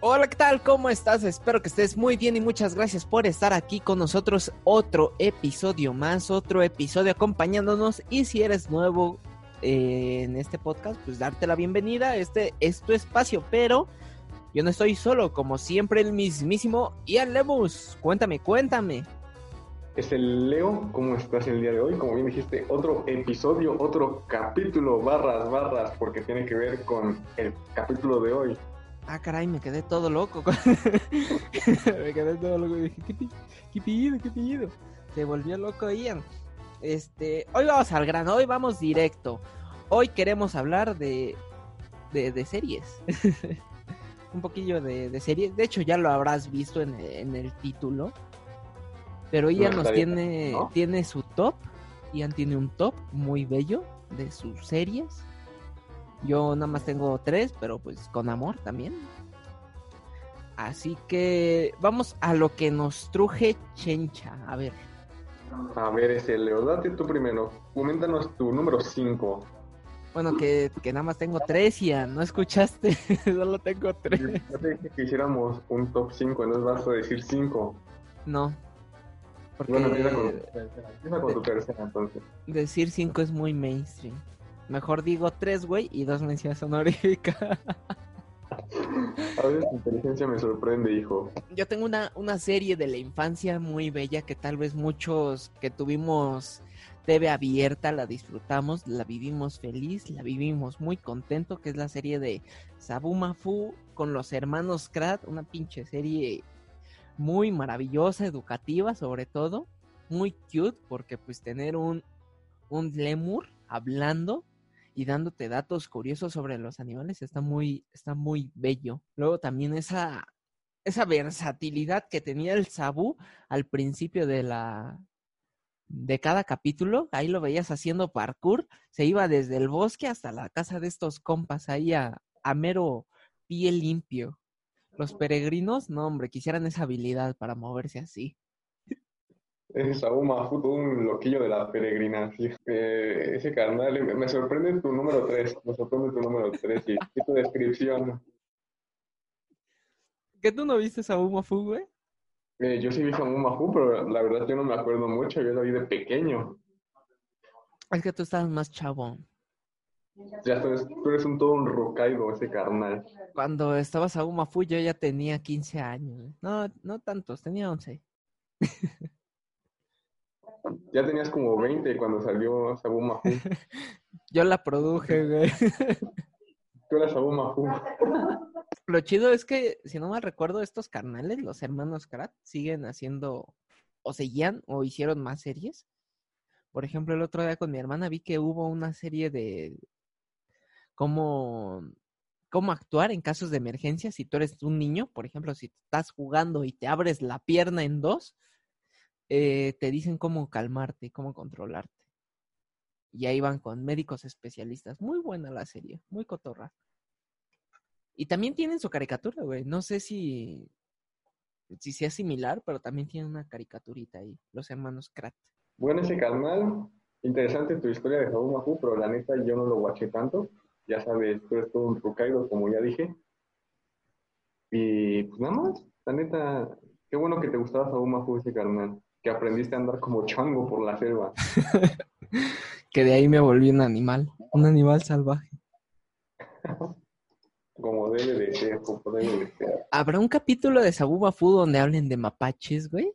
Hola, ¿qué tal? ¿Cómo estás? Espero que estés muy bien y muchas gracias por estar aquí con nosotros. Otro episodio más, otro episodio acompañándonos. Y si eres nuevo eh, en este podcast, pues darte la bienvenida. Este es tu espacio, pero yo no estoy solo, como siempre, el mismísimo Ian Lemus. Cuéntame, cuéntame. Es el Leo, ¿cómo estás el día de hoy? Como bien dijiste, otro episodio, otro capítulo, barras, barras, porque tiene que ver con el capítulo de hoy. Ah, caray, me quedé todo loco. me quedé todo loco y dije, ¿qué, qué pido, qué pido? Se volvió loco Ian. Este, hoy vamos al grano, hoy vamos directo. Hoy queremos hablar de, de, series. Un poquillo de, de, series. De hecho, ya lo habrás visto en, el título. Pero Ian nos tiene, tiene su top. Ian tiene un top muy bello de sus series. Yo nada más tengo tres, pero pues con amor también. Así que vamos a lo que nos truje Chencha. A ver. A ver, ese Leo, date tú primero. Coméntanos tu número 5. Bueno, que, nada más tengo tres, ya no escuchaste. Solo tengo tres. Yo te dije que hiciéramos un top 5, no vas a decir 5. No. Porque bueno, empieza con, empieza con tu tercera entonces. Decir 5 es muy mainstream. Mejor digo tres, güey, y dos menciones honoríficas. A veces inteligencia me sorprende, hijo. Yo tengo una, una serie de la infancia muy bella que tal vez muchos que tuvimos TV abierta la disfrutamos, la vivimos feliz, la vivimos muy contento, que es la serie de Sabumafu con los hermanos Krat, una pinche serie muy maravillosa, educativa sobre todo, muy cute, porque pues tener un, un lemur hablando y dándote datos curiosos sobre los animales está muy, está muy bello. Luego también esa, esa versatilidad que tenía el Sabu al principio de la de cada capítulo, ahí lo veías haciendo parkour, se iba desde el bosque hasta la casa de estos compas ahí a, a mero pie limpio. Los peregrinos, no hombre, quisieran esa habilidad para moverse así. Es Saúl Mahfoud, un loquillo de la peregrinación. Eh, ese carnal, me sorprende tu número 3, me sorprende tu número 3 y, tu descripción. ¿Qué tú no viste Saúl Mahfoud, güey? Eh, yo sí vi Saúl Mahfoud, pero la verdad yo no me acuerdo mucho, yo lo vi de pequeño. Es que tú estabas más chavo. Ya tú eres, tú eres un todo un rocaido, ese carnal. Cuando estaba Saúl Mahfoud yo ya tenía 15 años. No, no tantos, tenía 11. Ya tenías como 20 cuando salió Sabu Mafu. Yo la produje, güey. Tú eras Sabu Mafu. Lo chido es que, si no mal recuerdo, estos carnales, los hermanos Krat, siguen haciendo, o seguían, o hicieron más series. Por ejemplo, el otro día con mi hermana vi que hubo una serie de cómo, cómo actuar en casos de emergencia. Si tú eres un niño, por ejemplo, si estás jugando y te abres la pierna en dos, eh, te dicen cómo calmarte, cómo controlarte. Y ahí van con médicos especialistas. Muy buena la serie, muy cotorra. Y también tienen su caricatura, güey. No sé si, si sea similar, pero también tienen una caricaturita ahí, los hermanos Krat. Bueno, ese canal, interesante tu historia de Mahu, pero la neta yo no lo guaché tanto. Ya sabes, tú eres todo un rucairo, como ya dije. Y pues nada más, la neta, qué bueno que te gustaba Saúl Mahu ese carnal que aprendiste a andar como chango por la selva. que de ahí me volví un animal, un animal salvaje. como debe de ser, como debe de ser. ¿Habrá un capítulo de Sabuba Fu donde hablen de mapaches, güey?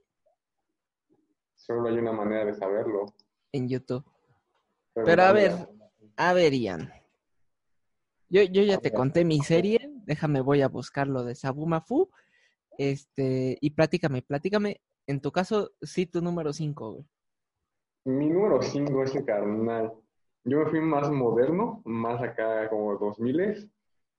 Solo hay una manera de saberlo. En YouTube. Pero, a ver, a ver, Ian. Yo, yo ya te conté mi serie, déjame voy a buscar lo de Sabuma Fu. Este, y platícame, platícame en tu caso, sí, tu número 5, güey. Mi número 5 es el carnal. Yo me fui más moderno, más acá como 2000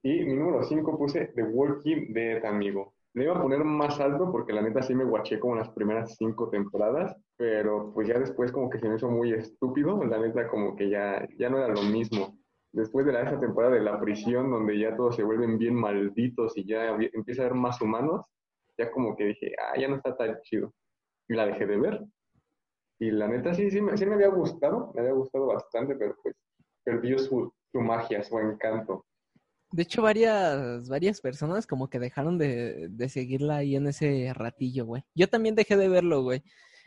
y mi número 5 puse The Walking Dead, amigo. Le iba a poner más alto porque la neta sí me guaché como las primeras 5 temporadas, pero pues ya después como que se me hizo muy estúpido, la neta como que ya, ya no era lo mismo. Después de la, esa temporada de la prisión donde ya todos se vuelven bien malditos y ya empieza a haber más humanos, ya como que dije, ah, ya no está tan chido. Y la dejé de ver. Y la neta sí, sí, me, sí me había gustado, me había gustado bastante, pero pues perdió su, su magia, su encanto. De hecho, varias, varias personas como que dejaron de, de seguirla ahí en ese ratillo, güey. Yo también dejé de verlo, güey.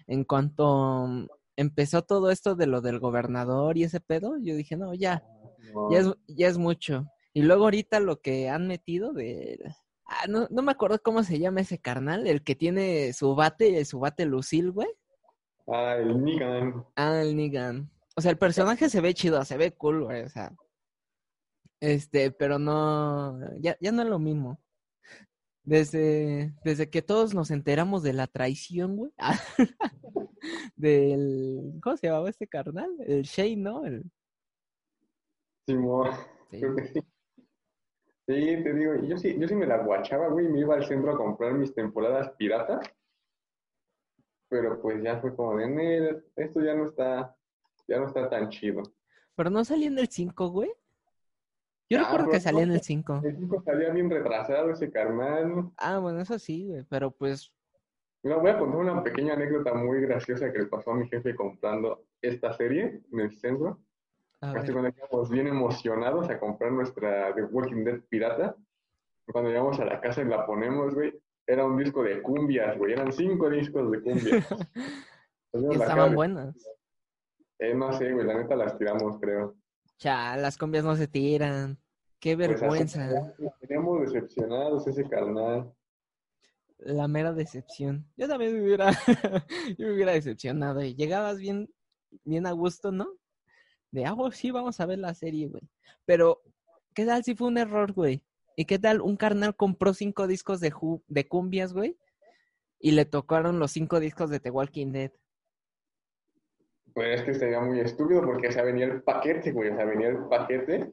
En cuanto empezó todo esto de lo del gobernador y ese pedo, yo dije, no, ya, ya es, ya es mucho. Y luego ahorita lo que han metido de... Ah, no, no me acuerdo cómo se llama ese carnal, el que tiene su bate, su bate Lucil, güey. Ah, el Negan. Ah, el Negan. O sea, el personaje se ve chido, se ve cool, güey, o sea. Este, pero no, ya, ya no es lo mismo. Desde, desde que todos nos enteramos de la traición, güey. del, ¿cómo se llamaba este carnal? El Shane, ¿no? El... Simón, Sí. Sí. Te digo, yo sí, yo sí me la guachaba, güey, me iba al centro a comprar mis temporadas piratas, pero pues ya fue como de, "Nel, esto ya no está, ya no está tan chido. Pero no salía en el 5, güey. Yo Ah, recuerdo que salía en no. el 5. El tipo salía bien retrasado ese carnal. Ah, bueno, eso sí, güey. Pero pues, Mira, voy a contar una pequeña anécdota muy graciosa que le pasó a mi jefe comprando esta serie en el centro. A Casi ver. cuando íbamos bien emocionados a comprar nuestra The Walking Dead pirata. Cuando llegamos a la casa y la ponemos, güey, era un disco de cumbias, güey. Eran cinco discos de cumbias. Estaban buenas. Eh, no sé, güey, la neta las tiramos, creo. Ya, las combias no se tiran. Qué Pues así vergüenza. quedamos, Teníamos decepcionados ese carnal. La mera decepción. Yo también me hubiera, yo me hubiera decepcionado. Y llegabas bien, bien a gusto, ¿no? De, ah, pues sí, vamos a ver la serie, güey. Pero, ¿qué tal si fue un error, güey? ¿Y qué tal un carnal compró cinco discos de, de cumbias, güey? Y le tocaron los cinco discos de The Walking Dead. Pues es que sería muy estúpido porque, o sea, venía el paquete, güey. O sea, venía el paquete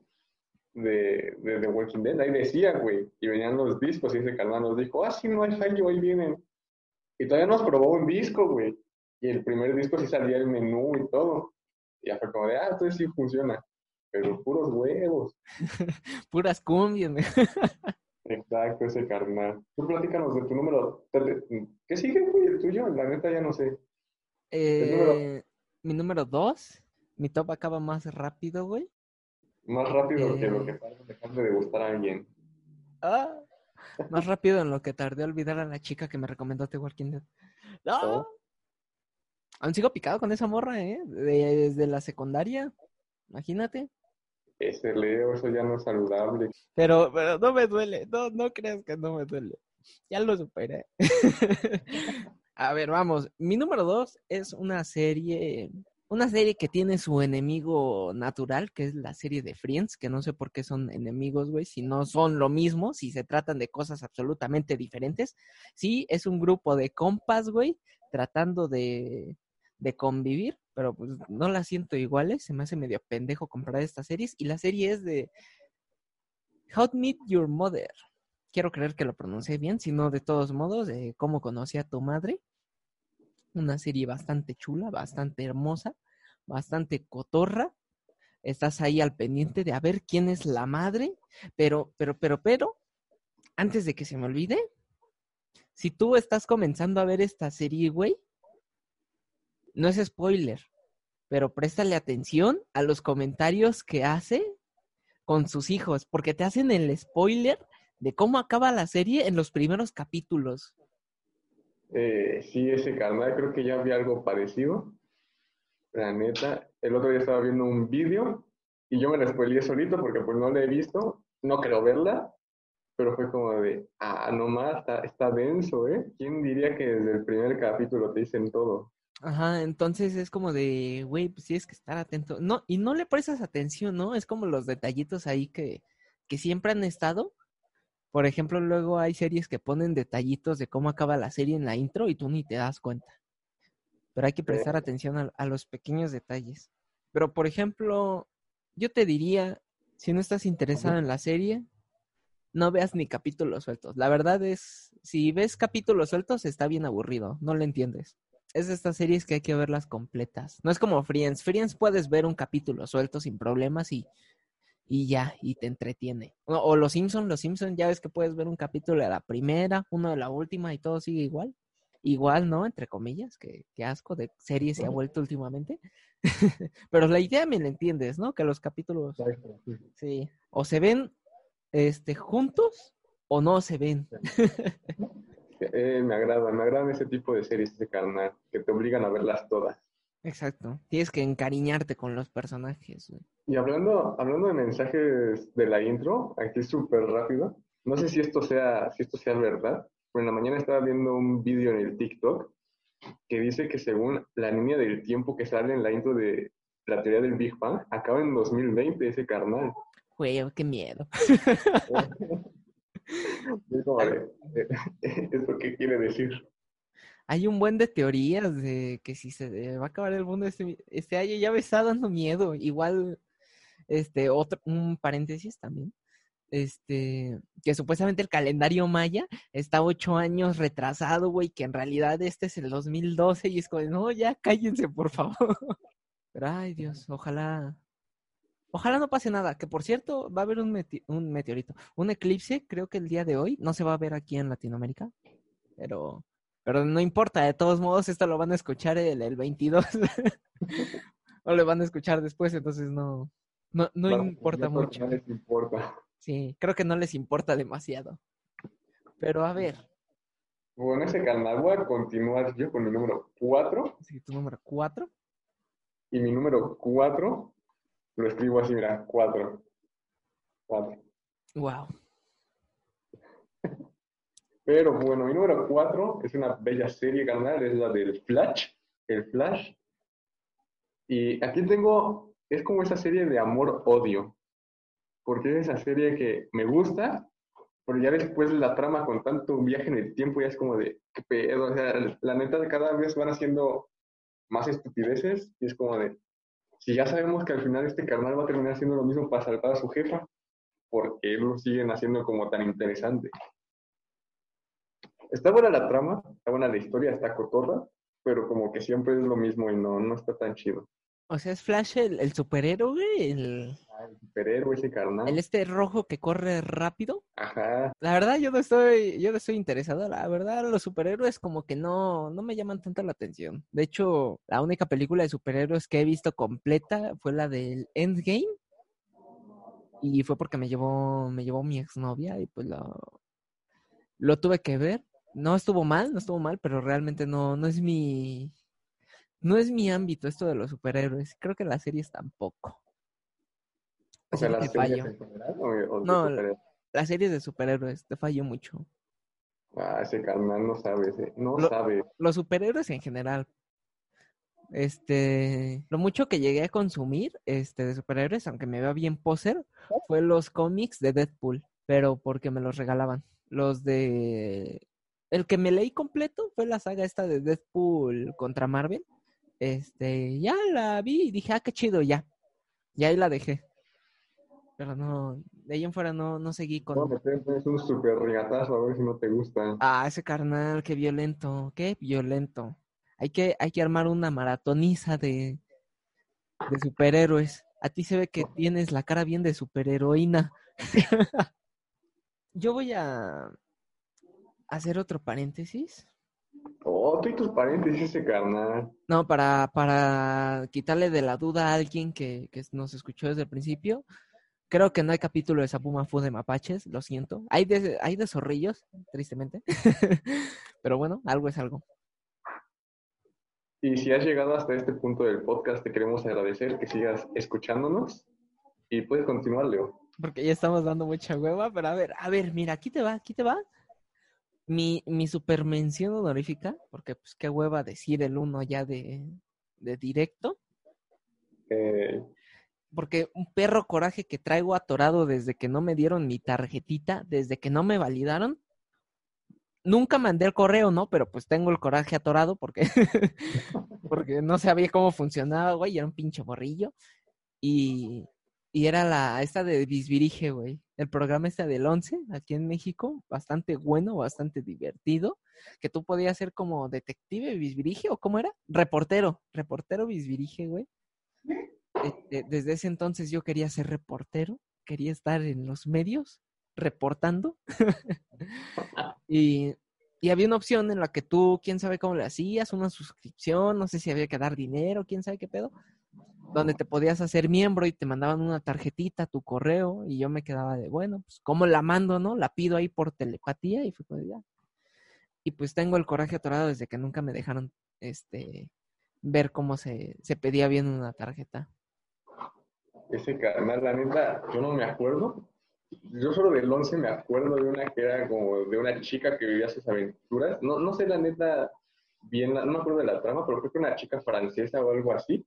de, de The Walking Dead. Ahí decía, güey. Y venían los discos y ese carnal nos dijo, ah, sí, no hay fallo, ahí vienen. Y todavía nos probó un disco, güey. Y el primer disco sí salía el menú y todo. Y ya fue como de, ah, entonces sí funciona. Pero puros huevos. Puras cumbias. Exacto, ese carnal. Tú platícanos de tu número. ¿Qué sigue, güey? El tuyo, la neta ya no sé. número- Eh, mi número dos. Mi top acaba más rápido, güey. Más rápido que lo Eh. que tarda dejarle de gustar a alguien. Ah, más rápido en lo que tardé a olvidar a la chica que me recomendó The Walking Dead. No. Oh. Aún sigo picado con esa morra, ¿eh? De- desde la secundaria. Imagínate. Ese Leo, eso ya no es saludable. Pero, pero no me duele. No, no creas que no me duele. Ya lo superé. a ver, vamos. Mi número dos es una serie. Una serie que tiene su enemigo natural, que es la serie de Friends, que no sé por qué son enemigos, güey, si no son lo mismo, si se tratan de cosas absolutamente diferentes. Sí, es un grupo de compas, güey, tratando de, de convivir, pero pues no las siento iguales, se me hace medio pendejo comprar estas series. Y la serie es de How to Meet Your Mother. Quiero creer que lo pronuncié bien, si no, de todos modos, de cómo conocí a tu madre. Una serie bastante chula, bastante hermosa, bastante cotorra. Estás ahí al pendiente de a ver quién es la madre, pero, pero, pero, pero, antes de que se me olvide, si tú estás comenzando a ver esta serie, güey, no es spoiler, pero préstale atención a los comentarios que hace con sus hijos, porque te hacen el spoiler de cómo acaba la serie en los primeros capítulos. Eh, sí, ese carnal, creo que ya vi algo parecido. La neta, el otro día estaba viendo un vídeo y yo me la spoileé solito porque pues no la he visto, no quiero verla, pero fue como de, ah, nomás, está, está denso, ¿eh? ¿Quién diría que desde el primer capítulo te dicen todo? Ajá, entonces es como de, güey, pues tienes que estar atento. No, y no le prestas atención, ¿no? Es como los detallitos ahí que, que siempre han estado. Por ejemplo, luego hay series que ponen detallitos de cómo acaba la serie en la intro y tú ni te das cuenta. Pero hay que prestar atención a, a los pequeños detalles. Pero, por ejemplo, yo te diría, si no estás interesado en la serie, no veas ni capítulos sueltos. La verdad es, si ves capítulos sueltos, está bien aburrido, no lo entiendes. Es de estas series que hay que verlas completas. No es como Friends. Friends puedes ver un capítulo suelto sin problemas y, y ya, y te entretiene. O, o Los Simpson, Los Simpson, ya ves que puedes ver un capítulo de la primera, uno de la última y todo sigue igual. Igual, ¿no? Entre comillas, que, que asco de serie se ha vuelto últimamente. Pero la idea me la entiendes, ¿no? Que los capítulos, sí, o se ven este, juntos o no se ven. Eh, me agrada, me agradan ese tipo de series, ese carnal, que te obligan a verlas todas. Exacto. Tienes que encariñarte con los personajes. güey. Y hablando, hablando de mensajes de la intro, aquí súper rápido. No sé si esto sea, si esto sea verdad, pero en la mañana estaba viendo un vídeo en el TikTok que dice que según la línea del tiempo que sale en la intro de la teoría del Big Bang, acaba en 2020 ese carnal. Güey, qué miedo. Es como de, eh, ¿Esto qué quiere decir? Hay un buen de teorías de que si se va a acabar el mundo este, este año, ya me está dando miedo. Igual, este, otro, un paréntesis también. Este, que supuestamente el calendario maya está ocho años retrasado, güey, que en realidad este es el 2012 y es como, no, ya cállense, por favor. Pero, ay, Dios, ojalá, ojalá no pase nada. Que por cierto, va a haber un, mete- un meteorito, un eclipse, creo que el día de hoy, no se va a ver aquí en Latinoamérica, pero, pero no importa, de todos modos, esto lo van a escuchar el, el 22, o lo van a escuchar después, entonces no, no, no importa mucho. No les importa. Sí, creo que no les importa demasiado. Pero a ver, Bueno, ese carnal, voy a continuar yo con mi número 4. si tu número 4. Y mi número 4 lo escribo así, mira, 4. 4. Wow. Pero bueno, mi número 4 es una bella serie, carnal, es la del Flash, el Flash. Y aquí tengo, es como esa serie de amor-odio, porque es esa serie que me gusta, pero ya después la trama con tanto viaje en el tiempo ya es como de, qué pedo, o sea, la neta cada vez van haciendo más estupideces y es como de, si ya sabemos que al final este carnal va a terminar haciendo lo mismo para salvar a su jefa, ¿por qué lo siguen haciendo como tan interesante? Está buena la trama, está buena la historia, está cotorra, pero como que siempre es lo mismo y no, no está tan chido. O sea, es Flash el, el superhéroe, el, Ah, el superhéroe, ese carnal. el este rojo que corre rápido. Ajá. La verdad, yo no estoy, yo no estoy interesado. La verdad, los superhéroes como que no, no me llaman tanto la atención. De hecho, la única película de superhéroes que he visto completa fue la del Endgame. Y fue porque me llevó, me llevó mi exnovia y pues lo, lo tuve que ver. No estuvo mal, no estuvo mal, pero realmente no, no es mi, no es mi ámbito esto de los superhéroes. Creo que las series tampoco. O sea, las series en general o, No, superhéroes? Las series de superhéroes, te fallo mucho. Ah, ese carnal no sabe, ese- no Lo- sabe. los superhéroes en general. Este, lo mucho que llegué a consumir este de superhéroes, aunque me vea bien poser, fue los cómics de Deadpool, pero porque me los regalaban. Los de el que me leí completo fue la saga esta de Deadpool contra Marvel. Este, ya la vi y dije, "Ah, qué chido, ya." Y ahí la dejé. Pero no, de ahí en fuera no no seguí con a meter entonces un super a ver si no te gusta. Ah, ese carnal, qué violento, qué violento. Hay que, hay que armar una maratoniza de, de superhéroes. A ti se ve que tienes la cara bien de superheroína. Yo voy a hacer otro paréntesis. Oh, tú y tus paréntesis, ese carnal. No, para, para quitarle de la duda a alguien que, que nos escuchó desde el principio. Creo que no hay capítulo de Sapuma Fu de Mapaches, lo siento. Hay de, hay de zorrillos, tristemente. Pero bueno, algo es algo. Y si has llegado hasta este punto del podcast, te queremos agradecer que sigas escuchándonos y puedes continuar, Leo. Porque ya estamos dando mucha hueva, pero a ver, a ver, mira, aquí te va, aquí te va. Mi, mi super mención honorífica, porque pues qué hueva decir el uno ya de, de directo, Eh, porque un perro coraje que traigo atorado desde que no me dieron mi tarjetita, desde que no me validaron. Nunca mandé el correo, ¿no? Pero pues tengo el coraje atorado porque, porque no sabía cómo funcionaba, güey, era un pinche borrillo. Y, y era la esta de Bisbirige, güey. El programa este del 11 aquí en México, bastante bueno, bastante divertido, que tú podías ser como detective Bisbirige o cómo era? Reportero, reportero Bisbirige, güey. Este, desde ese entonces yo quería ser reportero, quería estar en los medios reportando. y, y había una opción en la que tú, quién sabe cómo le hacías, una suscripción, no sé si había que dar dinero, quién sabe qué pedo. Donde te podías hacer miembro y te mandaban una tarjetita, tu correo, y yo me quedaba de, bueno, pues, ¿cómo la mando, no? La pido ahí por telepatía y fue pues ya. Y pues tengo el coraje atorado desde que nunca me dejaron, este, ver cómo se, se pedía bien una tarjeta. Ese canal, la neta, yo no me acuerdo. Yo solo del 11 me acuerdo de una que era como de una chica que vivía sus aventuras. No, no sé la neta bien, no me acuerdo de la trama, pero creo que una chica francesa o algo así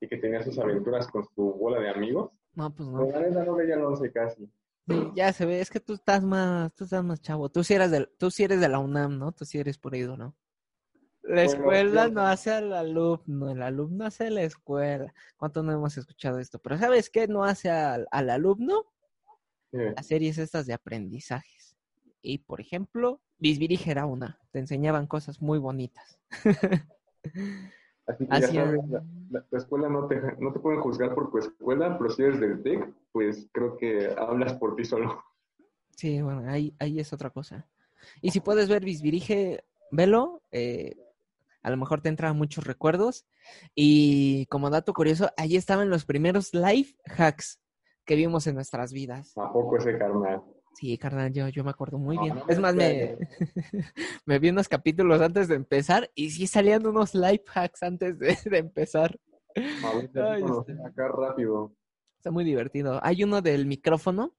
y que tenía sus aventuras con su bola de amigos. No, pues no. La neta no veía el 11 casi. Sí, ya se ve, es que tú estás más, tú estás más chavo. Tú sí eres de, tú sí eres de la UNAM, ¿no? Tú sí eres por ahí, ¿no? La escuela no hace al alumno, el alumno hace la escuela. ¿Cuánto no hemos escuchado esto? Pero ¿sabes qué no hace al, al alumno? Sí. Las series estas de aprendizajes. Y, por ejemplo, Bisbirige era una. Te enseñaban cosas muy bonitas. Así que ya sabes, la, la- la escuela no te, no te pueden juzgar por tu escuela, pero si eres del TEC, pues creo que hablas por ti solo. Sí, bueno, ahí, ahí es otra cosa. Y si puedes ver Bisbirige, velo. eh, a lo mejor te entran muchos recuerdos. Y como dato curioso, ahí estaban los primeros life hacks que vimos en nuestras vidas. ¿A poco ese carnal? Sí, carnal, yo, yo me acuerdo muy No, bien. no me es más, me, me vi unos capítulos antes de empezar y sí salían unos life hacks antes de, de empezar. Ay, este. acá rápido. Está muy divertido. Hay uno del micrófono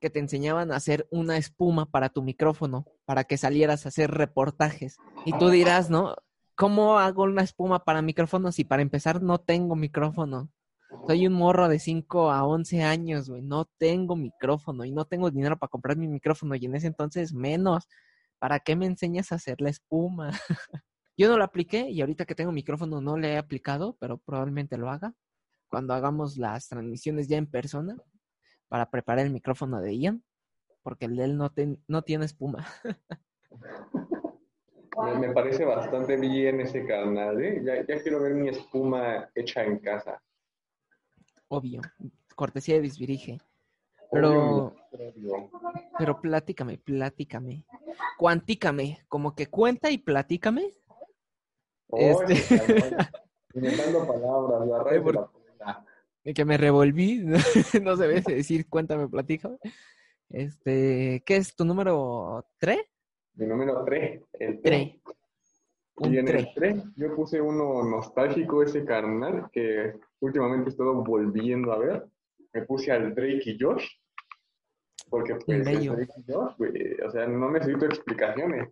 que te enseñaban a hacer una espuma para tu micrófono, para que salieras a hacer reportajes. Y tú dirás, ¿no? ¿Cómo hago una espuma para micrófono si para empezar no tengo micrófono? Soy un morro de 5 a 11 años, güey. No tengo micrófono y no tengo dinero para comprar mi micrófono y en ese entonces menos. ¿Para qué me enseñas a hacer la espuma? Yo no lo apliqué y ahorita que tengo micrófono no le he aplicado, pero probablemente lo haga cuando hagamos las transmisiones ya en persona para preparar el micrófono de Ian, porque él no tiene espuma. Me, me parece bastante bien ese canal, ¿eh? Ya, ya quiero ver mi espuma hecha en casa. Obvio, cortesía de Bisbirige. Pero, Obvio, pero platícame, platícame. Cuantícame, como que cuenta y platícame. Oh, Este-. Inventando palabras, la red por- de la que me revolví, no se ve decir cuéntame, platícame. Este, ¿qué es tu número 3? Mi número 3, el 3. 3. Un Y en 3. el 3 yo puse uno nostálgico, ese carnal, que últimamente he estado volviendo a ver. Me puse al Drake y Josh. Porque pues el. Drake y Josh, güey, o sea, no necesito explicaciones.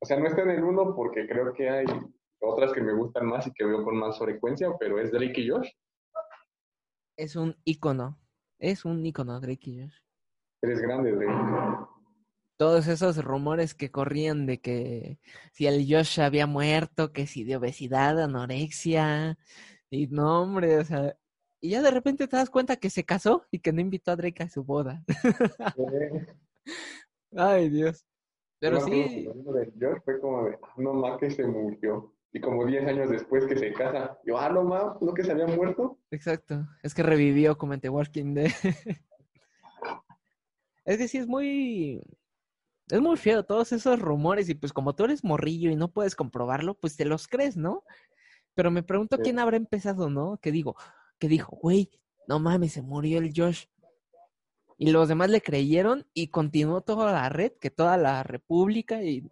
O sea, no está en el 1 porque creo que hay otras que me gustan más y que veo con más frecuencia, pero es Drake y Josh. Es un icono. Es un icono, Drake y Josh. Eres grande, Drake. Todos esos rumores que corrían de que si el Josh había muerto, que si de obesidad, anorexia, y no, hombre, o sea, y ya de repente te das cuenta que se casó y que no invitó a Drake a su boda. Ay, Dios. Pero acuerdo sí, que el libro de Josh fue como de, "Ah, no más que se murió. Y como 10 años después que se casa, yo, ah, no más, ¿no que se había muerto? exacto. Es que revivió como en The Walking Dead. Es que sí, es muy... Es muy feo todos esos rumores y pues como tú eres morrillo y no puedes comprobarlo, pues te los crees, ¿no? Pero me pregunto Sí. quién habrá empezado, ¿no? Que digo, que dijo, güey, no mames, se murió el Josh. Y los demás le creyeron y continuó toda la red, que toda la república y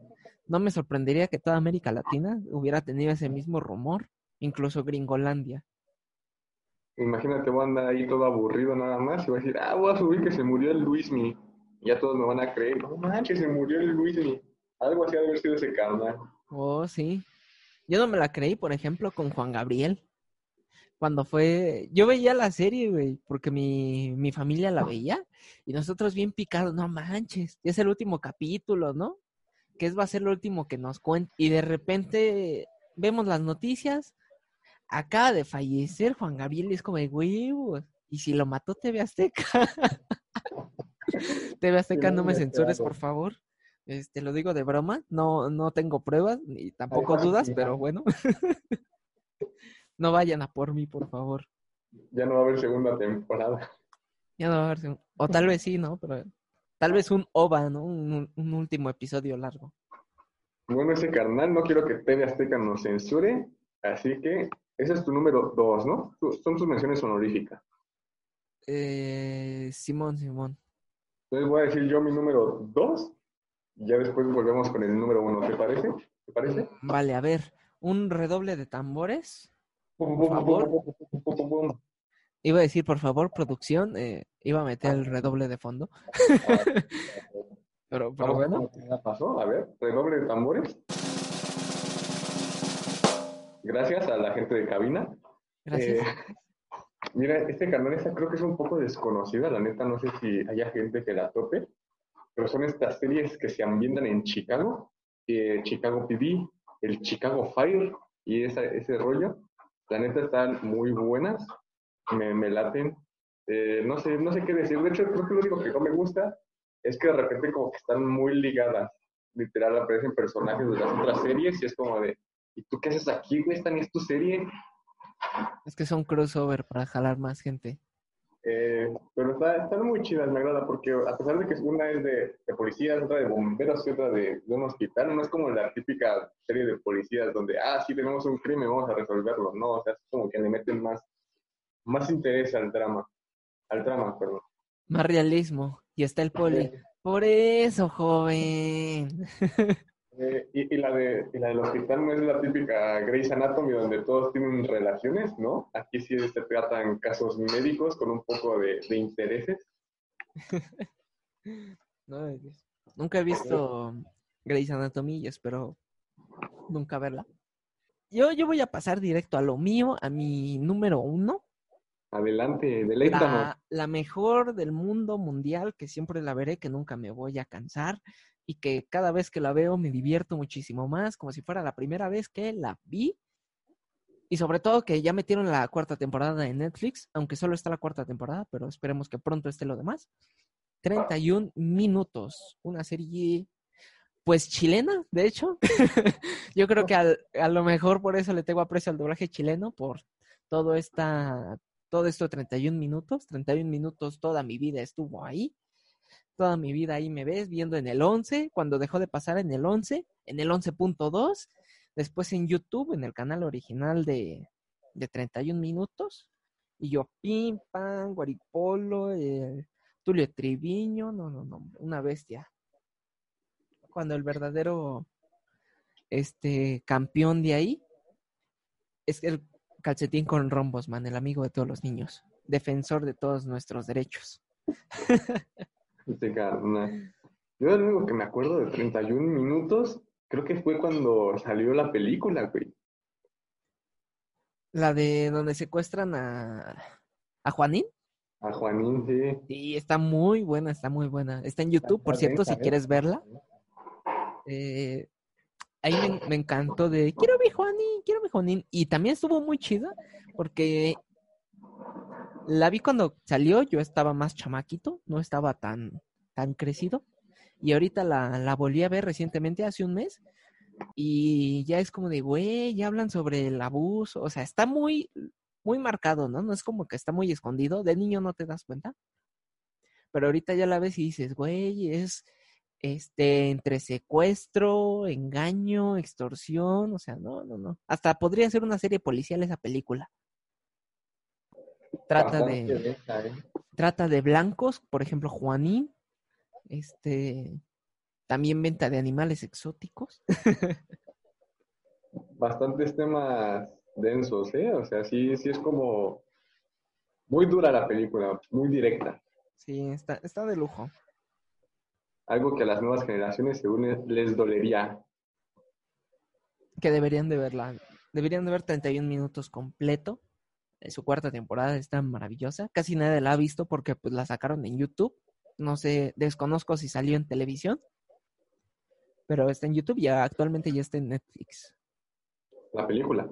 no me sorprendería que toda América Latina hubiera tenido ese mismo rumor, incluso Gringolandia. Imagínate, voy a andar ahí todo aburrido nada más y voy a decir, ah, voy a subir que se murió el Luismi. Ya todos me van a creer, no manches, se murió el Luismi. Algo así ha de haber sido ese carnal. Oh, sí. Yo no me la creí, por ejemplo, con Juan Gabriel. Cuando fue, yo veía la serie, güey, porque mi, mi familia la veía y nosotros bien picados, no manches, es el último capítulo, ¿no? Que es, va a ser lo último que nos cuente. Y de repente vemos las noticias, acaba de fallecer Juan Gabriel y es como de. Y si lo mató TV Azteca. TV Azteca, no me censures, por favor. Este, lo digo de broma, no, no tengo pruebas ni tampoco dudas, pero bueno. no vayan a por mí, por favor. Ya no va a haber segunda temporada. Ya no va a haber O tal vez sí, ¿no? Pero tal vez un OVA, ¿no? Un, último episodio largo. Bueno, ese carnal, no quiero que TV Azteca nos censure, así que ese es tu número dos, ¿no? Son tus menciones honoríficas. Eh, Simón, Simón. Entonces voy a decir yo mi número dos. y Ya después volvemos con el número uno. ¿Te parece? ¿Te parece? Vale, a ver, un redoble de tambores. Por favor. Iba a decir, por favor, producción, eh, iba a meter el redoble de fondo. Pero, pero bueno, qué ya pasó. A ver, redoble de tambores. Gracias a la gente de cabina. gracias. Eh, mira, este canal esta creo que es un poco desconocida, la neta, no sé si haya gente que la tope, pero son estas series que se ambientan en Chicago, eh, Chicago PD, el Chicago Fire y esa- ese rollo. La neta están muy buenas, me, me laten. Eh, no, sé, no sé qué decir, de hecho creo que lo único que no me gusta es que de repente como que están muy ligadas. Literal aparecen personajes de las otras series y es como de, ¿y tú qué haces aquí, güey? Esta ni es tu serie. Es que son crossover para jalar más gente. Eh, pero está- están muy chidas, me agrada, porque a pesar de que una es de, de policías, otra de bomberos y otra de, de un hospital, no es como la típica serie de policías donde, ah, sí, tenemos un crimen, vamos a resolverlo. No, o sea, es como que le meten más, más interés al drama. Al drama, perdón. Más realismo. Y está el poli. Por eso, joven. Eh, y, y la de, y la del hospital no es la típica Grey's Anatomy donde todos tienen relaciones, ¿no? Aquí sí se tratan casos médicos con un poco de, de intereses. No. Nunca he visto Grey's Anatomy y espero nunca verla. Yo, yo voy a pasar directo a lo mío, a mi número uno. Adelante, deleítanos. La, la mejor del mundo mundial, que siempre la veré, que nunca me voy a cansar y que cada vez que la veo me divierto muchísimo más, como si fuera la primera vez que la vi. Y sobre todo que ya metieron la cuarta temporada en Netflix, aunque solo está la cuarta temporada, pero esperemos que pronto esté lo demás. 31 minutos, una serie pues chilena, de hecho. Yo creo que al- a lo mejor por eso le tengo aprecio al doblaje chileno, por todo esta, todo esto de 31 minutos. 31 minutos, toda mi vida estuvo ahí. Toda mi vida ahí me ves viendo en el 11, cuando dejó de pasar en el 11, en el 11.2, después en YouTube, en el canal original de, de 31 minutos. Y yo, pim, pam, Guaripolo, eh, Tulio Triviño, no, no, no, una bestia. Cuando el verdadero este campeón de ahí es el calcetín con rombos, man, el amigo de todos los niños, defensor de todos nuestros derechos. Este carnal. Yo lo único que me acuerdo de 31 minutos, creo que fue cuando salió la película, güey. La de donde secuestran a, a Juanín. A Juanín, sí. Sí, está muy buena, está muy buena. Está en YouTube, por cierto, si quieres verla. Eh, ahí me, me encantó de quiero mi Juanín, quiero mi Juanín. Y también estuvo muy chida porque la vi cuando salió, yo estaba más chamaquito, no estaba tan, tan crecido. Y ahorita la, la volví a ver recientemente, hace un mes. Y ya es como de, güey, ya hablan sobre el abuso. O sea, está muy, muy marcado, ¿no? No es como que está muy escondido. De niño no te das cuenta. Pero ahorita ya la ves y dices, güey, es este entre secuestro, engaño, extorsión, o sea, no, no, no. Hasta podría ser una serie policial esa película. Trata de ¿eh? trata de blancos, por ejemplo, Juanín, este también venta de animales exóticos. Bastantes temas densos, ¿eh? O sea, sí, sí es como muy dura la película, muy directa. Sí, está, está de lujo. Algo que a las nuevas generaciones según les- les dolería. Que deberían de verla. Deberían de ver 31 minutos completo. Eh, Su cuarta temporada está maravillosa. Casi nadie la ha visto porque pues la sacaron en YouTube. No sé, desconozco si salió en televisión. Pero está en YouTube y actualmente ya está en Netflix. La película.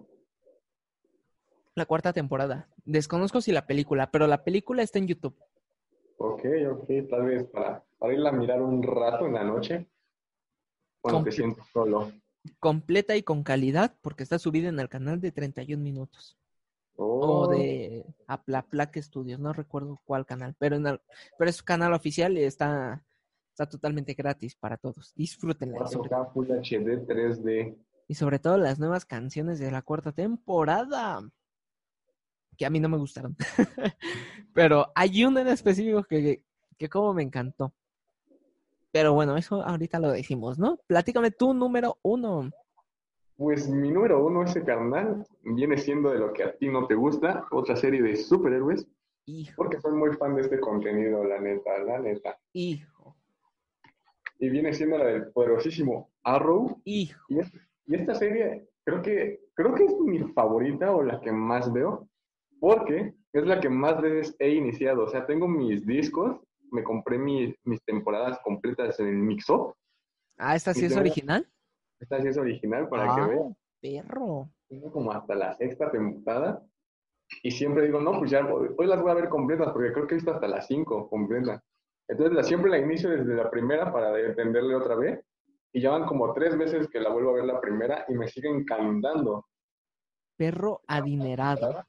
La cuarta temporada. Desconozco si la película, pero la película está en YouTube. Ok, ok, tal vez para, para irla a mirar un rato en la noche. Cuando te Comple- sientes solo. Completa y con calidad porque está subida en el canal de 31 minutos. Oh, o de Aplaplaque Studios, no recuerdo cuál canal, pero, en el- pero es su canal oficial y está, está totalmente gratis para todos. Disfrútenla. y sobre, 4K Full HD 3D. y sobre todo las nuevas canciones de la cuarta temporada. que a mí no me gustaron. Pero hay uno en específico que, que como me encantó. Pero bueno, eso ahorita lo decimos, ¿no? Platícame tu número uno. Pues mi número uno, ese carnal, viene siendo de lo que a ti no te gusta, otra serie de superhéroes. Hijo. Porque soy muy fan de este contenido, la neta, la neta. Hijo. Y viene siendo la del poderosísimo Arrow. Hijo. Y, y esta serie creo que, creo que es mi favorita o la que más veo, porque es la que más veces he iniciado. O sea, tengo mis discos, me compré mis, mis temporadas completas en el Mix-Up. Ah, ¿esta sí es original? Esta sí es original para que vean. perro. Tengo como hasta la sexta temporada. Y siempre digo, no, pues ya, hoy las voy a ver completas, porque creo que he visto hasta las cinco completas. Entonces la, siempre la inicio desde la primera para entenderle otra vez. Y ya van como tres veces que la vuelvo a ver la primera y me sigue encantando. Perro adinerado.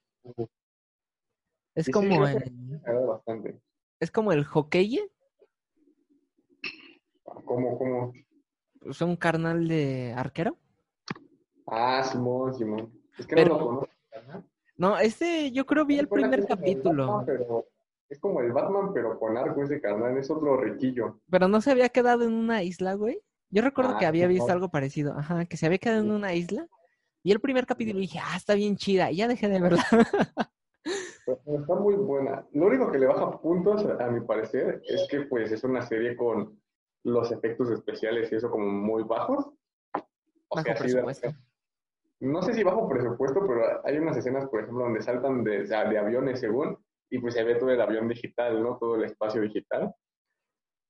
Es como el... bastante. Es como el hockey. ¿Cómo, cómo? ¿Es un carnal de arquero? Ah, Simón, Simón. Es que no lo conozco. No, este yo creo vi el primer capítulo. es como el Batman, pero con arco ese carnal, es otro riquillo. Pero no se había quedado en una isla, güey. Yo recuerdo que ah, había visto algo parecido. Ajá, que se había quedado en una isla. Y el primer capítulo dije, ah, está bien chida. Y ya dejé de verla. Está muy buena. Lo único que le baja puntos, a mi parecer, es que pues es una serie con los efectos especiales y eso como muy bajos. bajo presupuesto. no sé si bajo presupuesto, pero hay unas escenas, por ejemplo, donde saltan de, de aviones según, y pues se ve todo el avión digital, ¿no? Todo el espacio digital.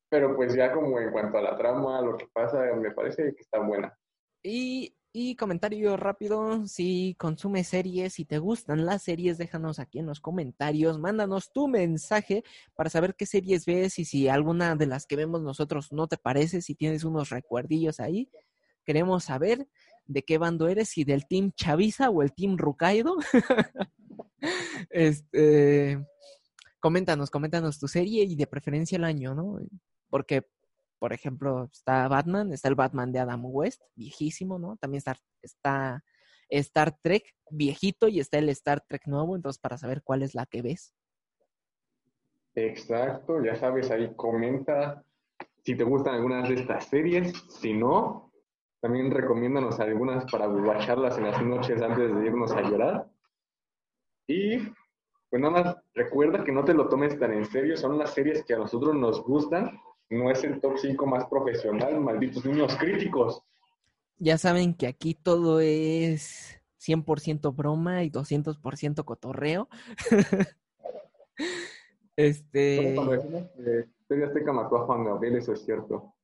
Pero pues ya como en cuanto a la trama, lo que pasa, me parece que está buena. Y y comentario rápido, si consumes series, si te gustan las series, déjanos aquí en los comentarios, mándanos tu mensaje para saber qué series ves y si alguna de las que vemos nosotros no te parece, si tienes unos recuerdillos ahí. Queremos saber de qué bando eres, si del Team Chavisa o el Team Rucaido. este, coméntanos, coméntanos tu serie y de preferencia el año, ¿no? Porque por ejemplo, está Batman, está el Batman de Adam West, viejísimo, ¿no? También está, está Star Trek viejito y está el Star Trek nuevo, entonces para saber cuál es la que ves. Exacto, ya sabes, ahí comenta si te gustan algunas de estas series, si no, también recomiéndanos algunas para guacharlas en las noches antes de irnos a llorar. Y pues nada más, recuerda que no te lo tomes tan en serio, son las series que a nosotros nos gustan no es el top 5 más profesional, malditos niños críticos. Ya saben que aquí todo es 100% broma y 200% cotorreo. este... TV Azteca mató a Juan Gabriel, eso es cierto.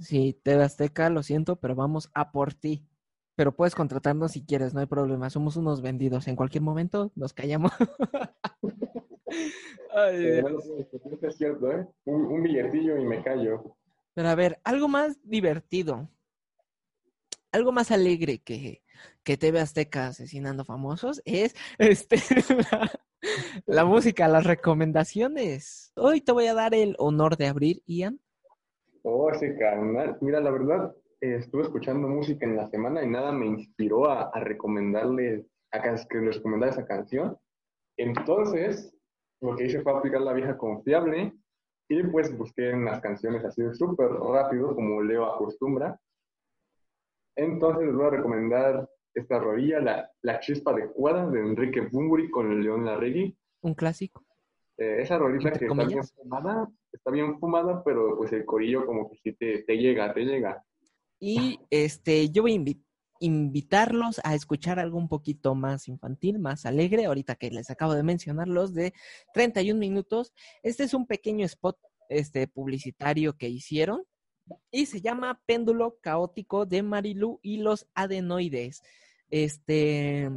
Sí, TV Azteca, lo siento, pero vamos a por ti. Pero puedes contratarnos si quieres, no hay problema. Somos unos vendidos. En cualquier momento nos callamos. Ay, eh, es cierto, ¿eh? Un, billetillo y me callo. Pero a ver, algo más divertido. Algo más alegre que, que TV Azteca asesinando famosos es este la, música, las recomendaciones. Hoy te voy a dar el honor de abrir, Ian. Oh, ese canal. Mira, la verdad, estuve escuchando música en la semana y nada me inspiró a, a recomendarle, a que les recomendara esa canción. Entonces, lo que hice fue aplicar la vieja confiable y pues busqué en las canciones así súper rápido, como Leo acostumbra. Entonces les voy a recomendar esta rodilla, la, la chispa adecuada de Enrique Bumburi con León Larregui. Un clásico. Eh, esa rodilla que está bien fumada, está bien fumada, pero pues el corillo como que sí te, te llega, te llega. Y este, yo voy a invitar invitarlos a escuchar algo un poquito más infantil, más alegre, ahorita que les acabo de mencionar los de 31 minutos. Este es un pequeño spot este, publicitario que hicieron y se llama Péndulo Caótico de Marilu y los adenoides. Este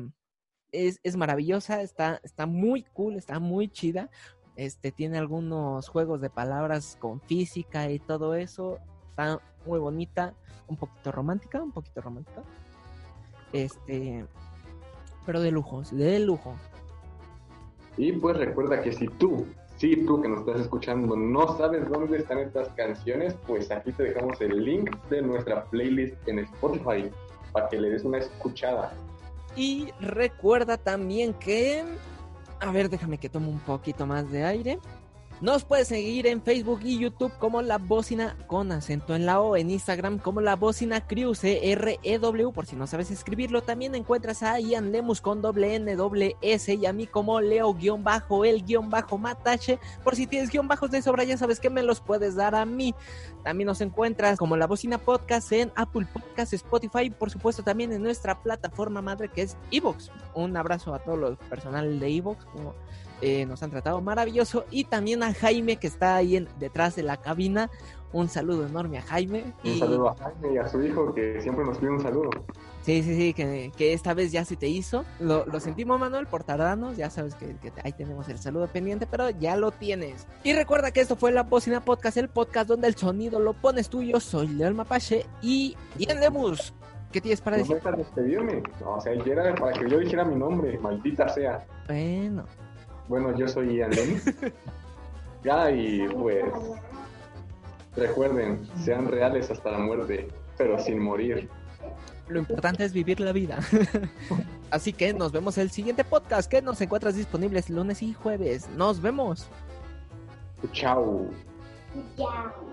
es, maravillosa, está, está muy cool, está muy chida. Este tiene algunos juegos de palabras con física y todo eso. Está muy bonita, un poquito romántica, un poquito romántica. Este, pero de lujo, de lujo. Y pues recuerda que si tú, si tú que nos estás escuchando no sabes dónde están estas canciones, pues aquí te dejamos el link de nuestra playlist en Spotify para que le des una escuchada. Y recuerda también que A ver, déjame que tome un poquito más de aire. Nos puedes seguir en Facebook y YouTube como La Bocina con acento en la O, en Instagram como La Bocina Crew, C-R-E-W, por si no sabes escribirlo. También encuentras a Ian Lemus con doble N, doble S y a mí como Leo-el-Matache. Por si tienes guion bajos de sobra, ya sabes que me los puedes dar a mí. También nos encuentras como La Bocina Podcast en Apple Podcast, Spotify, por supuesto también en nuestra plataforma madre que es Evox. Un abrazo a todos los personal de Evox. Eh, nos han tratado maravilloso. Y también a Jaime, que está ahí en, detrás de la cabina. Un saludo enorme a Jaime. Un saludo a Jaime y a su hijo, que siempre nos pide un saludo. Sí, sí, sí, que, que esta vez ya se te hizo. Lo, lo sentimos, Manuel, por tardarnos. Ya sabes que, que, ahí tenemos el saludo pendiente, pero ya lo tienes. Y recuerda que esto fue La Bocina Podcast, el podcast donde el sonido lo pones tú. Yo soy León Mapache y Ian Lemus. ¿Qué tienes para no decir? No despedirme. o sea, era para que yo dijera mi nombre, maldita sea. Bueno. Bueno, yo soy Ian Lenny. ya, y pues recuerden, sean reales hasta la muerte, pero sin morir. Lo importante es vivir la vida. Así que nos vemos el siguiente podcast que nos encuentras disponibles lunes y jueves. Nos vemos. Chao. Chao.